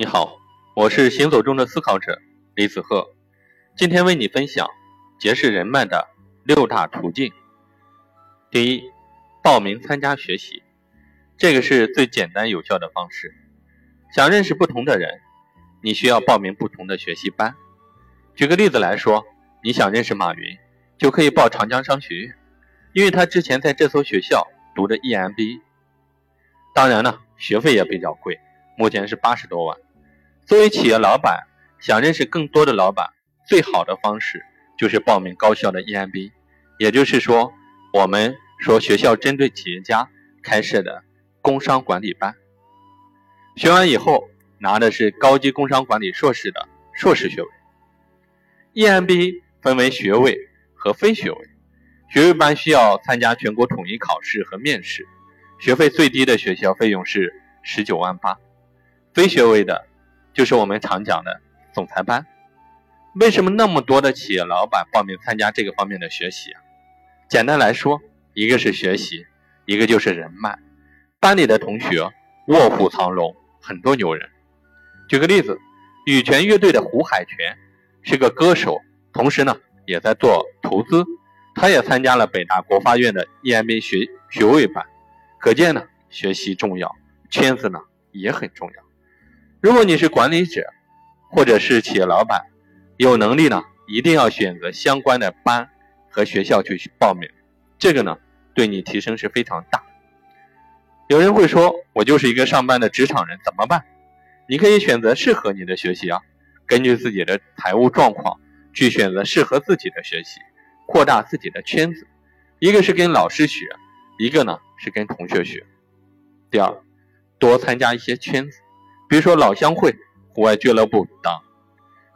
你好，我是行走中的思考者李子鹤，今天为你分享结识人脉的六大途径。第一，报名参加学习，这个是最简单有效的方式。想认识不同的人，你需要报名不同的学习班。举个例子来说，你想认识马云，就可以报长江商学院，因为他之前在这所学校读的 EMBA。当然呢，学费也比较贵，目前是八十多万。作为企业老板，想认识更多的老板，最好的方式就是报名高校的 EMBA，也就是说，我们说学校针对企业家开设的工商管理班。学完以后，拿的是高级工商管理硕士的硕士学位。EMBA 分为学位和非学位，学位班需要参加全国统一考试和面试，学费最低的学校费用是十九万八，非学位的。就是我们常讲的总裁班，为什么那么多的企业老板报名参加这个方面的学习啊？简单来说，一个是学习，一个就是人脉。班里的同学卧虎藏龙，很多牛人。举个例子，羽泉乐队的胡海泉是个歌手，同时呢也在做投资，他也参加了北大国发院的 EMBA 学学位班。可见呢，学习重要，圈子呢也很重要。如果你是管理者，或者是企业老板，有能力呢，一定要选择相关的班和学校去报名，这个呢，对你提升是非常大。有人会说，我就是一个上班的职场人，怎么办？你可以选择适合你的学习啊，根据自己的财务状况去选择适合自己的学习，扩大自己的圈子。一个是跟老师学，一个呢是跟同学学。第二，多参加一些圈子。比如说老乡会、户外俱乐部等，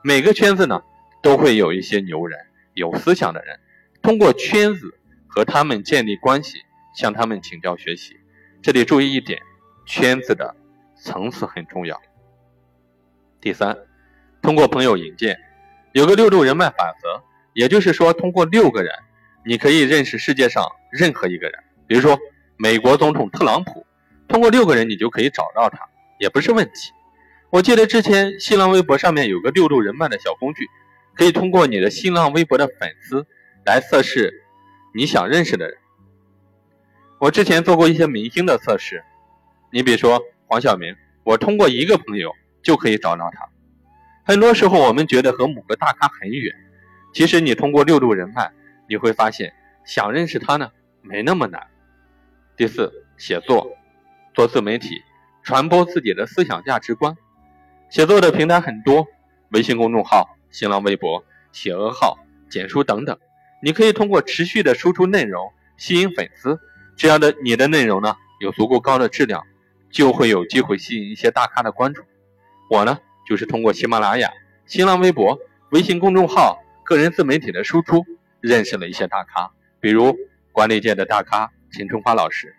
每个圈子呢都会有一些牛人、有思想的人，通过圈子和他们建立关系，向他们请教学习。这里注意一点，圈子的层次很重要。第三，通过朋友引荐，有个六度人脉法则，也就是说，通过六个人，你可以认识世界上任何一个人。比如说美国总统特朗普，通过六个人，你就可以找到他。也不是问题。我记得之前新浪微博上面有个六路人脉的小工具，可以通过你的新浪微博的粉丝来测试你想认识的人。我之前做过一些明星的测试，你比如说黄晓明，我通过一个朋友就可以找到他。很多时候我们觉得和某个大咖很远，其实你通过六路人脉，你会发现想认识他呢没那么难。第四，写作，做自媒体。传播自己的思想价值观，写作的平台很多，微信公众号、新浪微博、企鹅号、简书等等。你可以通过持续的输出内容吸引粉丝，这样的你的内容呢有足够高的质量，就会有机会吸引一些大咖的关注。我呢就是通过喜马拉雅、新浪微博、微信公众号、个人自媒体的输出，认识了一些大咖，比如管理界的大咖陈春花老师。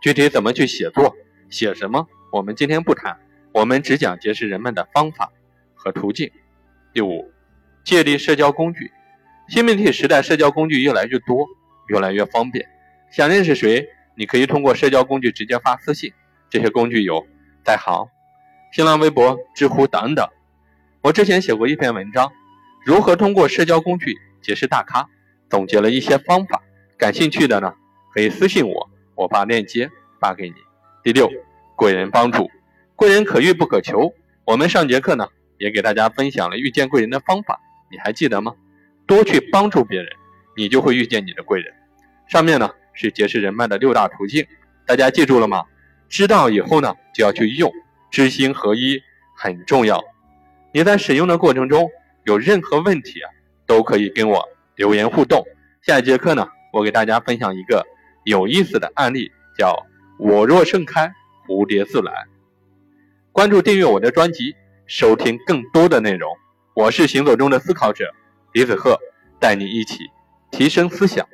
具体怎么去写作，写什么？我们今天不谈，我们只讲结识人们的方法和途径。第五，借力社交工具。新媒体时代，社交工具越来越多，越来越方便。想认识谁，你可以通过社交工具直接发私信。这些工具有在行、新浪微博、知乎等等。我之前写过一篇文章，如何通过社交工具结识大咖，总结了一些方法。感兴趣的呢，可以私信我，我把链接发给你。第六。贵人帮助，贵人可遇不可求。我们上节课呢，也给大家分享了遇见贵人的方法，你还记得吗？多去帮助别人，你就会遇见你的贵人。上面呢是结识人脉的六大途径，大家记住了吗？知道以后呢，就要去用，知行合一很重要。你在使用的过程中有任何问题啊，都可以跟我留言互动。下一节课呢，我给大家分享一个有意思的案例，叫我若盛开。蝴蝶自来，关注订阅我的专辑，收听更多的内容。我是行走中的思考者李子鹤，带你一起提升思想。